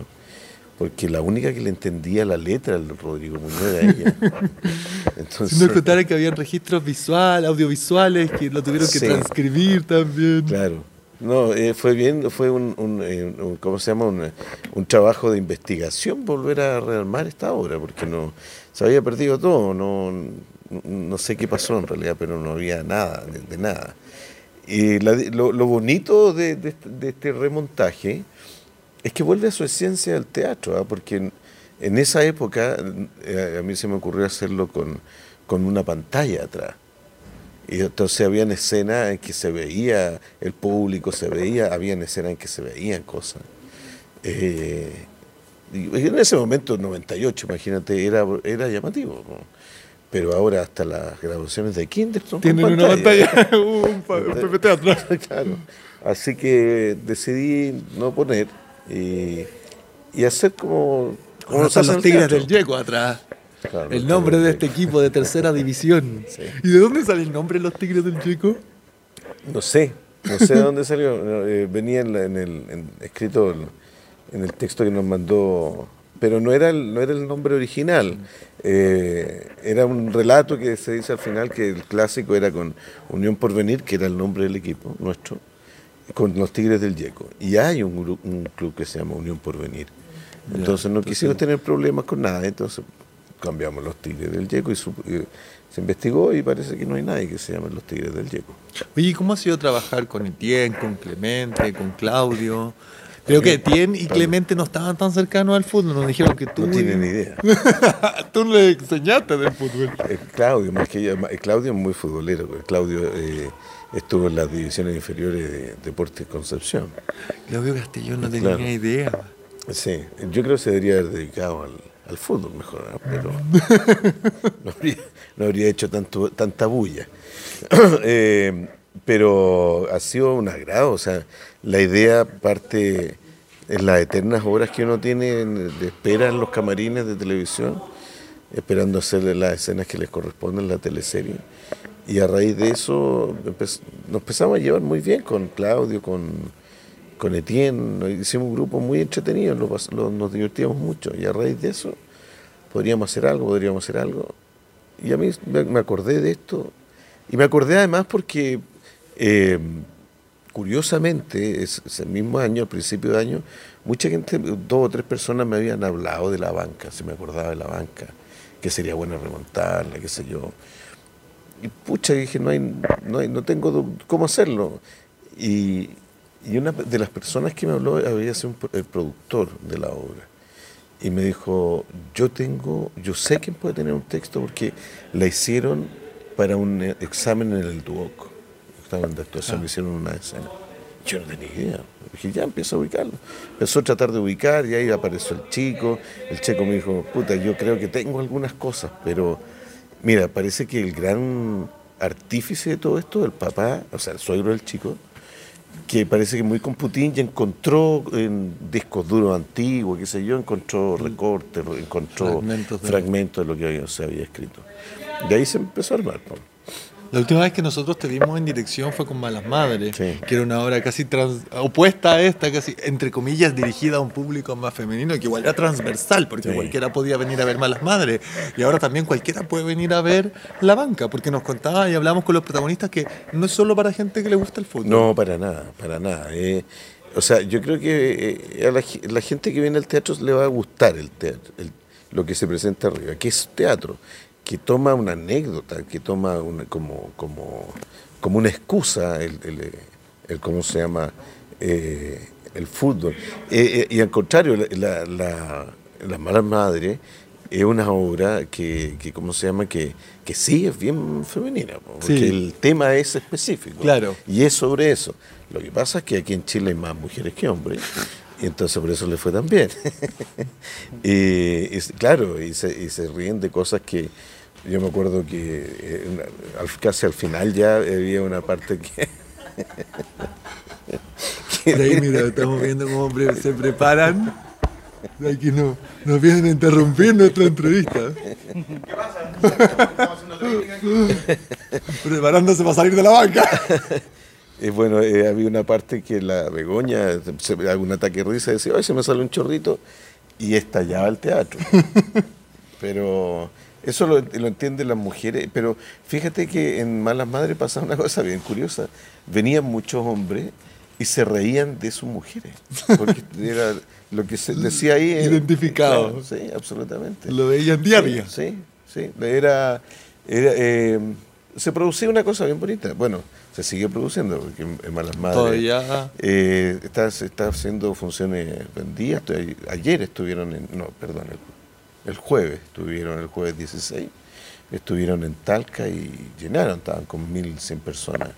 Porque la única que le entendía la letra al Rodrigo Muñoz era ella. Entonces, Si nos contaran que habían registros visuales, audiovisuales, que lo tuvieron que Sí. transcribir también. Claro. No, eh, fue bien, fue un, eh, ¿cómo se llama? Un, un trabajo de investigación volver a rearmar esta obra, porque no se había perdido todo, no, no, sé qué pasó en realidad, pero no había nada, de, nada. Y la- lo, lo bonito de, este- remontaje es que vuelve a su esencia al teatro, ¿ah? porque en, en esa época eh, a mí se me ocurrió hacerlo con, con una pantalla atrás. Y entonces habían escenas en que se veía el público, se veía, habían escenas en que se veían cosas. Eh, y en ese momento, 98, imagínate, era, era llamativo. ¿no? Pero ahora hasta las grabaciones de Kinder son con Tienen una pantalla, un, atrás. claro. Así que decidí no poner y, y hacer como, como en los Tigres teatro. del Yeco atrás. Claro, El nombre de este equipo de tercera división. Sí. ¿Y de dónde sale el nombre de los Tigres del Yeco? No sé, no sé de dónde salió. eh, venía en, la- en el en- escrito en, el texto que nos mandó, pero no era el, no era el nombre original. Eh, era un relato que se dice al final que el clásico era con Unión Porvenir, que era el nombre del equipo nuestro, con los Tigres del Yeco. Y hay un club que se llama Unión Porvenir. Entonces no quisimos tener problemas con nada, entonces cambiamos los Tigres del Yeco y, su- y se investigó y parece que no hay nadie que se llame los Tigres del Yeco. Oye, ¿y ¿cómo ha sido trabajar con Etienne, con Clemente, con Claudio? Creo que Etienne y Clemente no estaban tan cercanos al fútbol, nos dijeron que tú... No tienen ni idea. tú le enseñaste del fútbol. Eh, Claudio, más que ma- eh, Claudio es muy futbolero. porque Claudio eh, estuvo en las divisiones inferiores de Deportes Concepción. Claudio Castellón no tenía Claro. ni idea. Sí, yo creo que se debería haber dedicado al, al fútbol mejor, ¿no? pero no habría, no habría hecho tanto, tanta bulla. Eh, pero ha sido un agrado, o sea, la idea parte en las eternas horas que uno tiene en- de espera en los camarines de televisión, esperando hacerle las escenas que les corresponden en la teleserie. Y a raíz de eso empe- nos empezamos a llevar muy bien con Claudio, con, con Etienne, hicimos un grupo muy entretenido, lo lo- nos divertíamos mucho. Y a raíz de eso podríamos hacer algo, podríamos hacer algo. Y a mí me acordé de esto. Y me acordé además porque eh, curiosamente, es- ese mismo año, al principio de año, mucha gente, dos o tres personas me habían hablado de la banca, se me acordaba de la banca, que sería bueno remontarla, qué sé yo. Y pucha, dije, no hay, no hay, no tengo cómo hacerlo. Y, y una de las personas que me habló había sido un el productor de la obra. Y me dijo, yo tengo, yo sé quién puede tener un texto porque la hicieron para un eh, examen en el Duoc. Examen de actuación, me hicieron una escena. Yo no tenía idea. Dije, ya empiezo a ubicarlo. Empezó a tratar de ubicar y ahí apareció el chico. El chico me dijo, puta, yo creo que tengo algunas cosas, pero mira, parece que el gran artífice de todo esto, el papá, o sea, el suegro del chico, que parece que muy computín y encontró en discos duros antiguos, qué sé yo, encontró recortes, encontró Fragmentos fragmentos de- de, lo que se había escrito. Y ahí se empezó a armar. ¿no? La última vez que nosotros te vimos en dirección fue con Malas Madres, Sí. que era una obra casi trans- opuesta a esta, casi entre comillas dirigida a un público más femenino, que igual era transversal, porque Sí. cualquiera podía venir a ver Malas Madres. Y ahora también cualquiera puede venir a ver La Banca, porque nos contaba y hablamos con los protagonistas que no es solo para gente que le gusta el fútbol. No, para nada, para nada. eh. o sea, yo creo que eh, a la, ge- la gente que viene al teatro le va a gustar el teatro, el- lo que se presenta arriba, que es teatro, que toma una anécdota, que toma una, como, como, como una excusa el, el, el- ¿cómo se llama? Eh, el fútbol. Eh, eh, y al contrario, la, la, la Mala Madre es una obra que, que ¿cómo se llama? Que, que sí es bien femenina, po, porque Sí. el tema es específico. Claro. Y es sobre eso. Lo que pasa es que aquí en Chile hay más mujeres que hombres. Y entonces por eso le fue tan bien. y, y claro, y se, y se ríen de cosas que yo me acuerdo que eh, casi al final ya había una parte que... Ahí, mira, estamos viendo cómo se preparan. Aquí no, nos vienen a interrumpir nuestra entrevista. Preparándose para salir de la banca. Y bueno, eh, había una parte que la Begoña, se, ataque de risa, decía, ay, se me sale un chorrito, y estallaba el teatro. pero eso lo, lo entienden las mujeres, pero fíjate que en Malas Madres pasaba una cosa bien curiosa. Venían muchos hombres y se reían de sus mujeres, porque era lo que se decía ahí. eh, Identificado. claro, sí, absolutamente. Lo veían diario. Sí, sí. Era, era, eh, se producía una cosa bien bonita. Bueno, se sigue produciendo, porque en Malas Madres. Todavía. eh, está, está haciendo funciones vendidas. Ayer estuvieron en. No, perdón, el, el jueves. Estuvieron el jueves 16. Estuvieron en Talca y llenaron, estaban con 1.100 personas.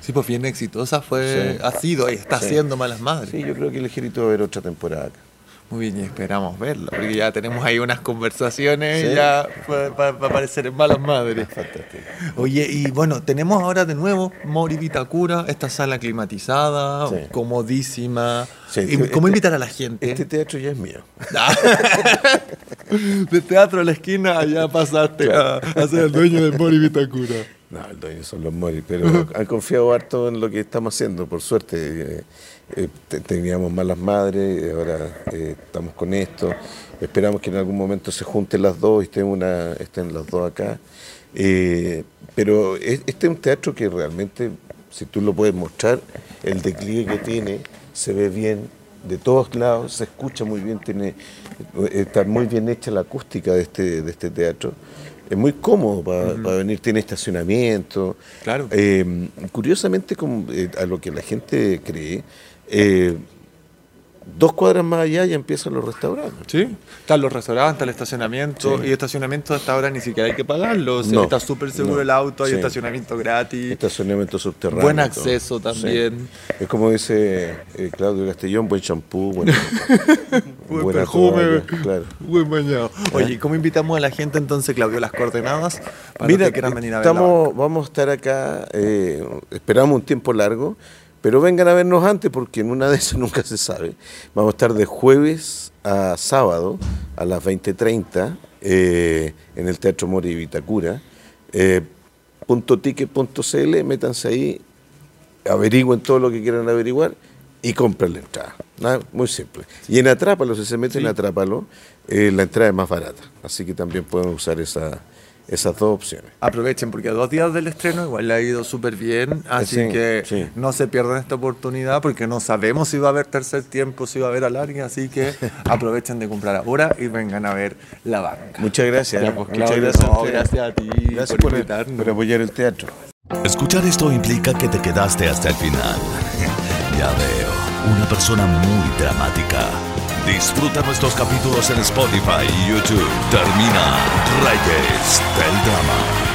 Sí, pues bien exitosa fue, Sí. ha sido y está Sí. haciendo malas madres. Sí, yo creo que el Ejército va a haber otra temporada acá. Muy bien, y esperamos verlo, porque ya tenemos ahí unas conversaciones Sí. ya va a aparecer en malas madres. Fantástico. Oye, y bueno, tenemos ahora de nuevo Mori Vitacura, esta sala climatizada, Sí. comodísima. Sí, ¿Y este- ¿Cómo este- invitar a la gente? Este teatro ya es mío. de teatro a la esquina, allá pasaste a, a ser el dueño de Mori Vitacura. No, el dueño son los Mori, pero han confiado harto en lo que estamos haciendo, por suerte. Eh, te- teníamos malas madres, ahora eh, estamos con esto. Esperamos que en algún momento se junten las dos y estén, una, estén las dos acá. Eh, pero es- este es un teatro que realmente, si tú lo puedes mostrar, el declive que tiene se ve bien de todos lados, se escucha muy bien, tiene, está muy bien hecha la acústica de este, de este teatro. Es muy cómodo para venir, tiene estacionamiento. Claro. Eh, curiosamente, como, eh, a lo que la gente cree, eh, dos cuadras más allá ya empiezan los restaurantes. Sí, están los restaurantes, el estacionamiento, Sí. y estacionamiento hasta ahora ni siquiera hay que pagarlo, No, está súper seguro no, el auto, hay sí. estacionamiento gratis. Estacionamiento subterráneo. Buen acceso también. Sí. Es como dice eh, Claudio Castellón, buen champú, buen, Buen buena perfume, claro. buen bañado. Oye, ¿y ¿cómo invitamos a la gente entonces, Claudio, las coordenadas para Mira, que quieran venir a estamos, vamos a estar acá, eh, esperamos un tiempo largo, pero vengan a vernos antes porque en una de esas nunca se sabe. Vamos a estar de jueves a sábado a las 20.30 eh, en el Teatro Mori Vitacura. Eh, ticket.cl, métanse ahí, averigüen todo lo que quieran averiguar y compren la entrada. Nada, muy simple. Y en Atrápalo, si se meten en Atrápalo, eh, la entrada es más barata. Así que también pueden usar esa, esas dos opciones. Aprovechen porque a dos días del estreno igual le ha ido súper bien, así Sí, que sí. no se pierdan esta oportunidad porque no sabemos si va a haber tercer tiempo, si va a haber alargue, así que aprovechen de comprar ahora y vengan a ver La Banca. Muchas gracias. Ya, pues, Muchas gracias, no, a gracias a ti Gracias por por, invitarnos. por apoyar el teatro. Escuchar esto implica que te quedaste hasta el final. Ya veo, una persona muy dramática. Disfruta nuestros capítulos en Spotify y YouTube. Termina Reyes del Drama.